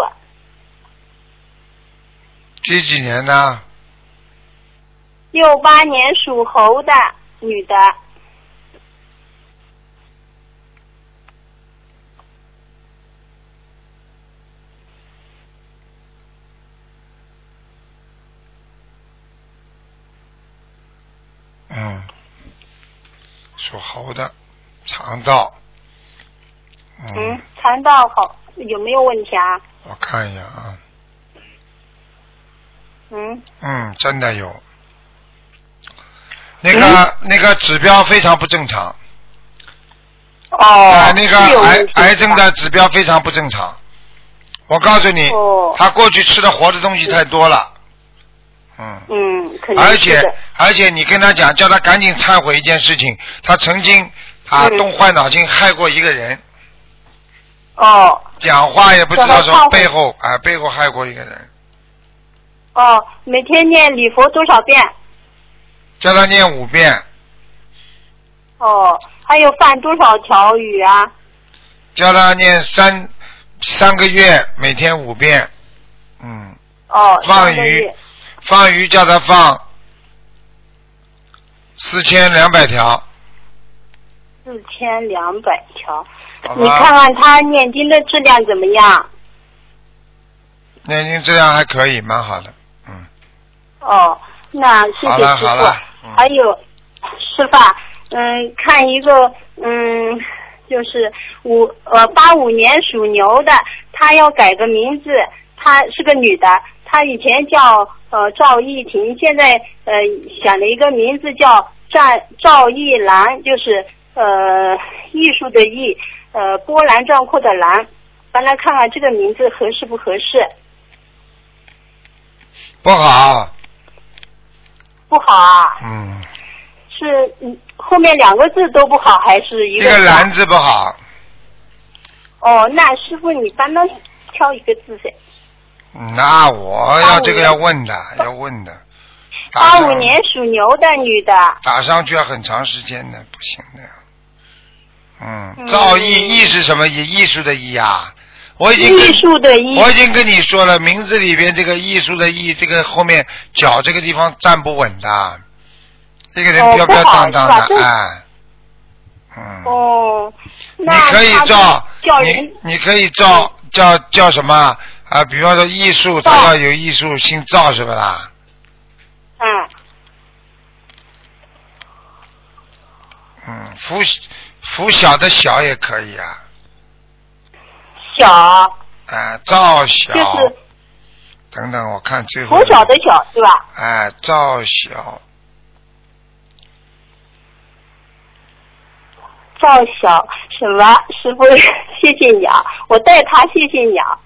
几几年呢？
六八年属猴的女的，
嗯，属猴的，肠道。嗯，
嗯，肠道好有没有问题啊？
我看一下啊，
嗯，
嗯，真的有。那个、那个指标非常不正常，
哦，
啊，那个癌癌症的指标非常不正常。我告诉你，
哦。
他过去吃的活的东西太多了，嗯，
嗯，
而且而且你跟他讲，叫他赶紧忏悔一件事情，他曾经啊
嗯
动坏脑筋害过一个人，
哦。
讲话也不知道说
叫他忏悔
背后啊背后害过一个人，
哦，每天念礼佛多少遍？
叫他念五遍，
哦，还有放多少条鱼啊？
叫他念三三个月，每天五遍，嗯，
哦，
放鱼放鱼叫他放四千两百条，
四千两百条。你看？看他念经的质量怎么样？
念经质量还可以，蛮好的，嗯，
哦，那谢谢师傅。还有师傅啊，嗯，看一个，嗯，就是五呃八五年属牛的，她要改个名字，她是个女的，她以前叫呃赵艺婷，现在呃想了一个名字叫赵赵艺兰，就是呃艺术的艺，呃波澜壮阔的澜，帮来看看这个名字合适不合适？
不好，
不好啊。
嗯，
是嗯后面两个字都不好，还是一个
这个篮字不好，
哦，那师傅你帮他挑一个字噻。
那我要这个要问的，要问的。
八五年属牛的女的，
打上去要很长时间的，不行的。嗯，
嗯
造诣艺是什么艺？艺术的艺啊！我已经跟
艺术的艺。
我已经跟你说了，名字里边这个艺术的艺，这个后面脚这个地方站不稳的，这个人
哦
标标
不好
当当
是吧这
的，哎，嗯，
哦，
你
那
可以
他
照你你可以照叫叫什么啊？比方说艺术，
赵
他要有艺术，姓赵是不啦？
嗯
嗯，拂拂晓的晓也可以啊，
小
啊，赵晓，
就是
等等，我看最后。
拂晓的晓是吧？
哎，赵晓，
赵晓什么？师傅，谢谢你啊，我带他，谢谢你啊。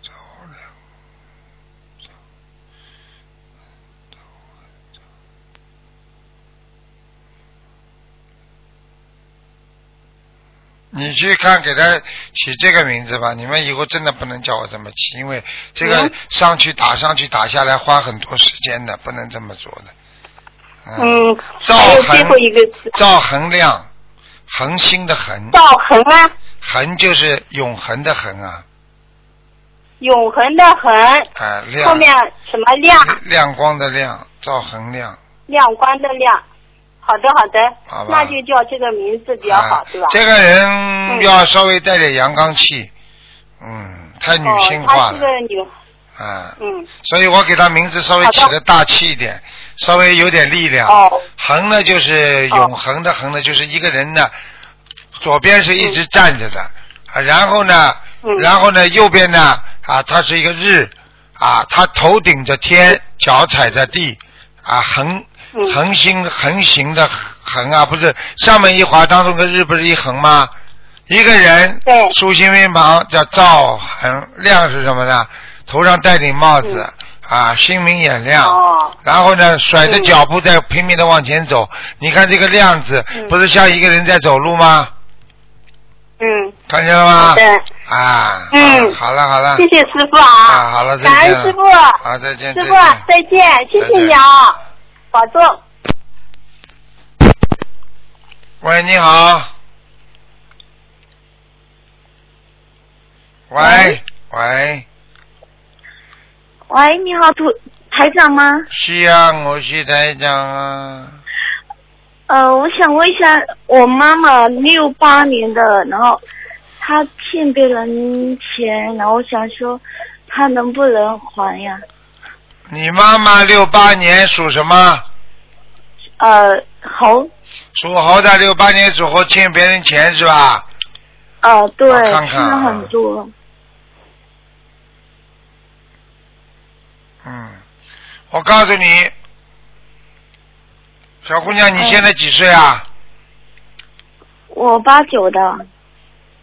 赵亮，你去看，给他起这个名字吧。你们以后真的不能叫我这么起，因为这个
嗯
上去打上去打下来花很多时间的，不能这么做的。
嗯，
赵恒赵恒亮，恒星的恒，
赵恒啊，
恒就是永恒的恒啊，
永恒的恒，
啊亮，
后面什么亮？
亮光的亮，赵恒亮。
亮光的亮。好的，好的，
好吧。
那就叫这个名字比较好，
啊
对吧？
这个人要稍微带点阳刚气，嗯，太女性
哦，她
化了
是个，女，
啊，
嗯，
所以我给他名字稍微
好的
起的大气一点，稍微有点力量。
哦。
恒呢就是永恒的恒呢，就是一个人呢，左边是一直站着的，啊，然后呢，
嗯。
然后呢右边呢啊，它是一个日，啊，他头顶着天，脚踩着地，啊，横
嗯
横行横行的横啊，不是上面一划当中个日不是一横吗？一个人
对
竖心边旁叫赵恒，亮是什么呢？头上戴顶帽子、啊，心明眼亮。
嗯哦，
然后呢，甩着脚步在拼命的往前走。你看这个亮字，
嗯
不是像一个人在走路吗？
嗯，
看见了吗
对？
啊，
嗯
好了好了，
谢谢师傅
啊，
啊，
好了，再见了。
恩师傅，
好，再见，
师傅。
再见，
谢谢你啊，保重。
喂，你好。喂喂，
喂，你好，土台长吗？
是啊，我是台长啊。
呃，我想问一下，我妈妈六八年的，然后她欠别人钱，然后我想说她能不能还呀？
你妈妈六八年属什么？
呃，猴，
属猴的，六八年属猴，欠别人钱是吧？
呃，对，
我看看
欠了
啊
很多。
嗯，我告诉你，小姑娘，你现在几岁啊？
我八九的，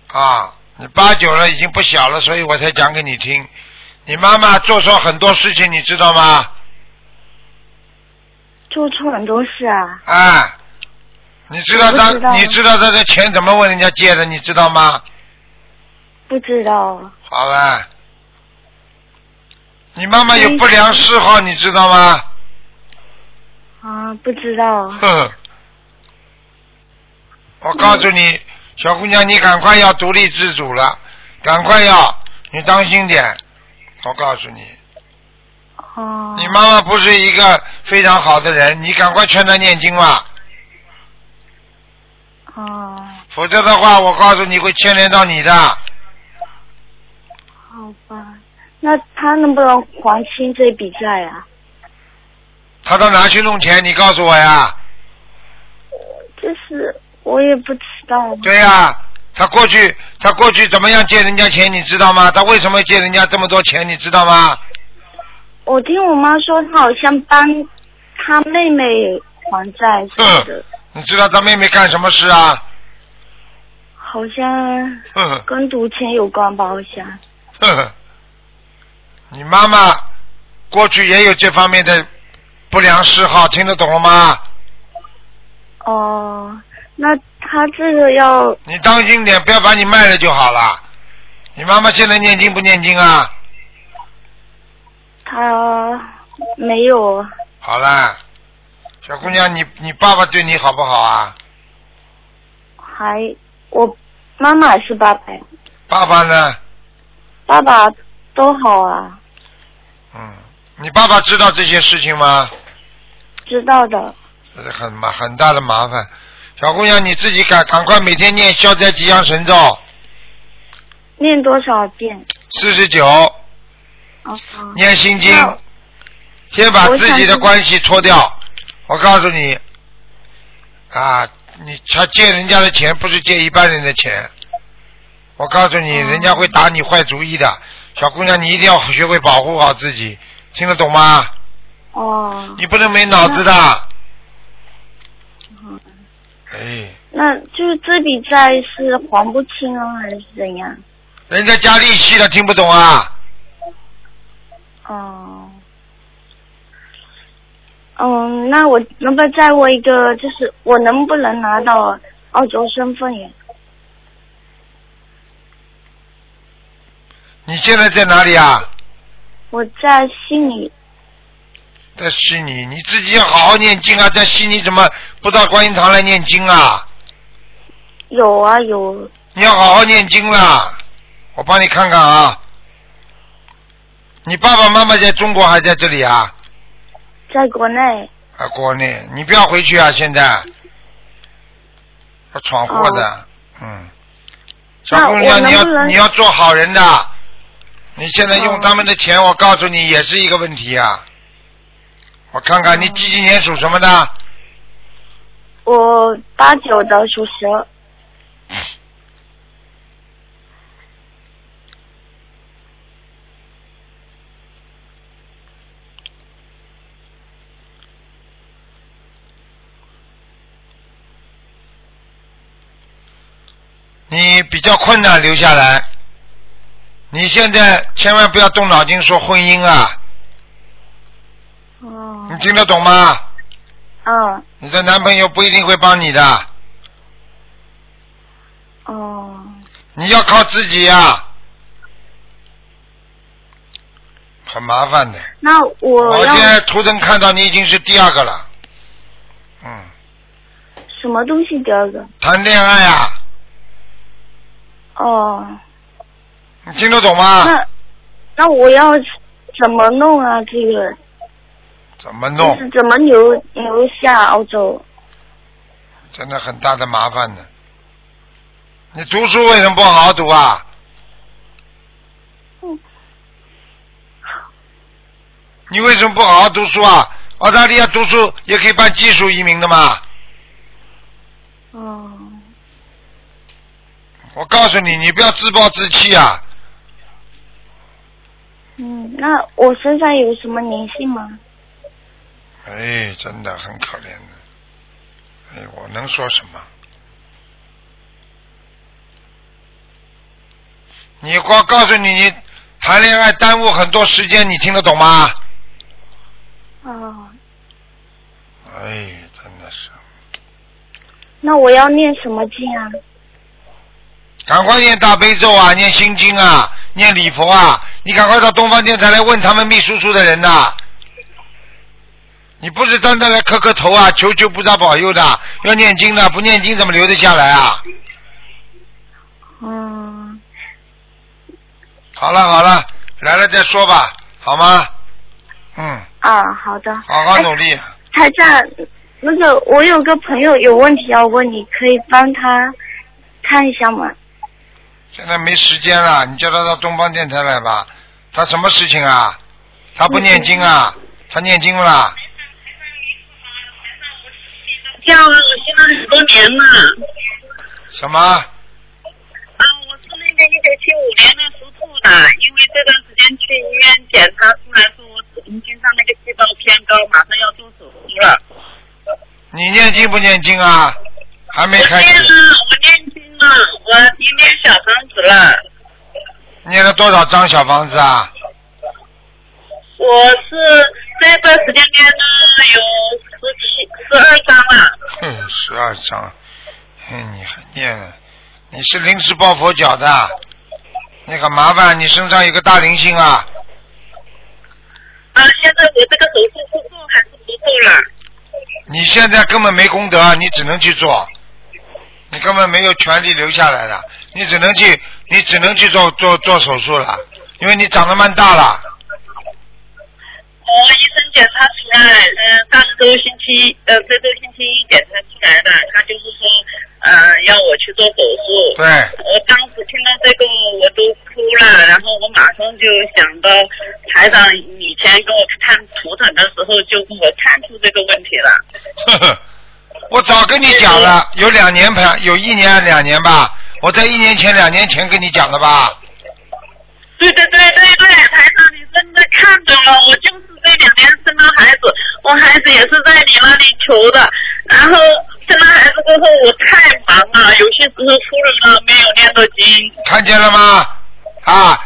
啊，你八九了，已经不小了，所以我才讲给你听。你妈妈做错很多事情，你知道吗？
做错很多事啊。
啊，你知道他，
知道
你知道他的钱怎么问人家借的，你知道吗？
不知道，
好了，你妈妈有不良嗜好，你知道吗？
啊，不知道，
哼，我告诉你，小姑娘，你赶快要独立自主了，赶快要，你当心点。我告诉你，
哦，
你妈妈不是一个非常好的人，你赶快劝她念经吧，
哦，
否则的话，我告诉你会牵连到你的。
好吧，那他能不能还清这笔债啊？
他到哪去弄钱？你告诉我呀。
就是我也不知道。
对呀、她过去他过去怎么样借人家钱，你知道吗？他为什么借人家这么多钱，你知道吗？
我听我妈说，她好像帮她妹妹还债什么的，
你知道她妹妹干什么事啊？
好像跟赌钱有关吧？好像。
你妈妈过去也有这方面的不良嗜好，听得懂了吗？
哦，那她这个要
你当心点，不要把你卖了就好了。你妈妈现在念经不念经啊？
她没有，
好啦，小姑娘，你你爸爸对你好不好啊？
还我妈妈是爸爸，
爸爸呢？
爸爸都好啊，
嗯，你爸爸知道这些事情吗？
知道的。
这是很麻很大的麻烦。小姑娘，你自己赶赶快每天念消灾吉祥神咒
念多少遍？
四十九，
哦，
念心经，先把自己的关系脱掉。我告诉你，啊，你他借人家的钱不是借一般人的钱。我告诉你，人家会打你坏主意的。小姑娘，你一定要学会保护好自己，听得懂吗？
哦，
你不能没脑子的。
嗯
哎，
那就是这笔债是还不清啊，还是怎样？
人家加利息了，听不懂啊？
哦，嗯，那我能不能再问一个，就是我能不能拿到澳洲身份呀？
你现在在哪里啊？
我在悉尼，
在悉尼，你自己要好好念经啊！在悉尼怎么不到观音堂来念经啊？
有啊有，
你要好好念经啦！我帮你看看啊。你爸爸妈妈在中国还在这里啊？
在国内。
啊，国内，你不要回去啊！现在要闯祸的，嗯。小姑娘，你要你要做好人的。你现在用他们的钱，我告诉你也是一个问题啊。我看看你几几年属什么的？
我八九的属蛇，
你比较困难留下来。你现在千万不要动脑筋说婚姻啊，
哦，
你听得懂吗？
嗯，
你的男朋友不一定会帮你的，
哦，
你要靠自己呀、很麻烦的。
那我
我现在图腾看到你已经是第二个了，嗯，
什么东西第二个？
谈恋爱啊，
哦，
你听得懂吗？
那那我要怎么弄啊？这个就
怎么弄？
是怎么留留下澳洲？
真的很大的麻烦呢。你读书为什么不好好读啊？
嗯
你为什么不好好读书啊？澳大利亚读书也可以办技术移民的嘛。
哦，
我告诉你，你不要自暴自弃啊！
嗯，那我身上有什么灵性吗？
哎，真的很可怜的。哎，我能说什么？你光告诉你，你谈恋爱耽误很多时间，你听得懂吗？
哦，
哎，真的是，
那我要念什么经啊？
赶快念大悲咒啊，念心经啊，念礼佛啊！你赶快到东方电台来问他们秘书处的人呐、你不是单单来磕磕头啊，求求菩萨保佑的，要念经的，不念经怎么留得下来啊？
嗯，
好了好了，来了再说吧，好吗？嗯，
啊，好的。
好好努力。
台长，那个我有个朋友有问题要问你，可以帮他看一下吗？
现在没时间了，你叫他到东方电台来吧。他什么事情啊？他不念经啊？他念经不啦？
这样啊，我信了很多年了。
什么？
啊，我是那个一九七五年的属兔的，因为这段时间去医院检查出来说我子宫颈上那个细胞偏高，马上要做手术了。
你念经不念经啊？还没开
我念了
始。，
我念经了，我已经念小房子了。
念了多少张小房子啊？
我是这段时间念了有十七、十二章了。
哼，十二张。哼，你还念了？你是临时抱佛脚的，你很麻烦，你身上有个大灵性啊。
啊，现在我这个手术是做还是不做了？
你现在根本没功德，你只能去做，你根本没有权利留下来的，你只能去，你只能去做做做手术了，因为你长得蛮大了。
我医生检查出来，嗯、上周星期，呃，这周星期一检查出来的，他就是说，呃，要我去做手术。
对，
我当时听到这个我都哭了，然后我马上就想到台长以前给我看图腾的时候就跟我看出这个问题了。
呵呵，我早跟你讲了，有两年排，有一年两年吧，我在一年前、两年前跟你讲了吧？
对对对对对，台长，你真的看懂了，我就是这两年生了孩子，我孩子也是在你那里求的，然后生了孩子过后我太忙了，有些时候出门了没有念到经。
看见了吗？啊，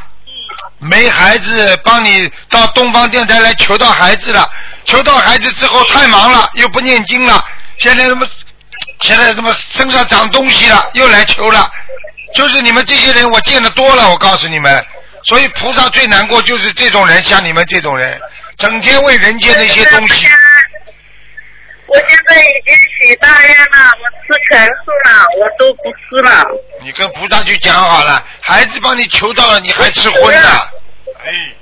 没孩子，帮你到东方电台来求到孩子了，求到孩子之后太忙了，又不念经了，现在什么，现在什么身上长东西了，又来求了，就是你们这些人，我见得多了，我告诉你们，所以菩萨最难过就是这种人，像你们这种人，整天为人间的一些东西。
我现在已经许大愿了，我吃全素了，我都不吃了。
你跟菩萨去讲好了，孩子帮你求到了，你还吃荤的？哎，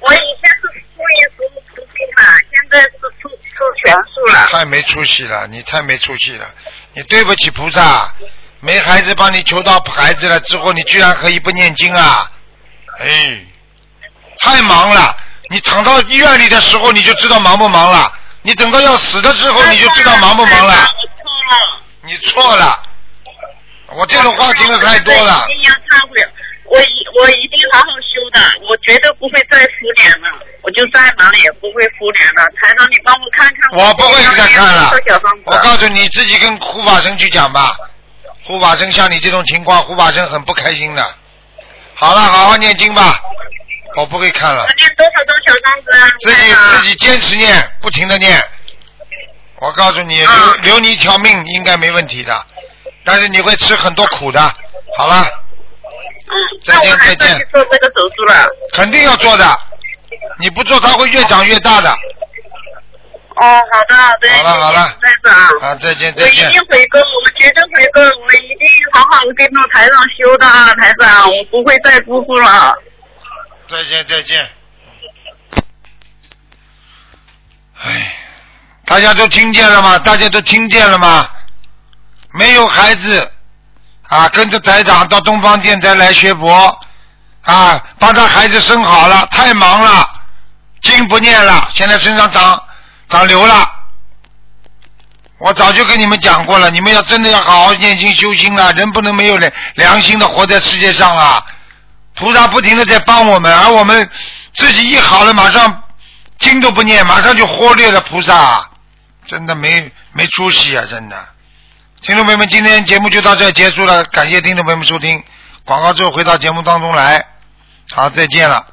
我以前是初一十五吃素嘛，现在是吃吃全素了。
太没出息了，你太没出息了，你对不起菩萨，没孩子帮你求到孩子了之后，你居然可以不念经啊？哎，太忙了，你躺到医院里的时候你就知道忙不忙了，你等到要死的时候你就知道忙不忙了。你错了，我这种话听的太多了。
我一我一定好好修的，我绝对不会再敷脸了，我就再忙也不会敷脸了。台长，你帮我看看。
我不会再看了。我告诉你，你自己跟护法神去讲吧。护法神像你这种情况，护法神很不开心的。好了，好好念经吧。我不会看了，
念多少张小房子啊？
自己自己坚持念，不停的念。我告诉你，留
啊
留你一条命应该没问题的，但是你会吃很多苦的。好了，
嗯，
再见再见
做这个手术了。
肯定要做的。你不做，它会越长越大的。
哦，好的，好的。
好了好了
台长。
啊，再见再见我一。
定回购，我绝对回购，我一定好好跟着台长修的啊，台长，我不会再辜负了。
再见再见。哎，大家都听见了吗？大家都听见了吗？没有孩子啊，跟着台长到东方电台来学佛啊，帮他孩子生好了，太忙了，经不念了，现在身上长长瘤了。我早就跟你们讲过了，你们要真的要好好念经修心啊，人不能没有良良心的活在世界上啊。菩萨不停的在帮我们，而我们自己一好了，马上经都不念，马上就忽略了菩萨，真的没没出息啊！真的，听众朋友们，今天节目就到这结束了，感谢听众朋友们收听，广告之后回到节目当中来，好，再见了。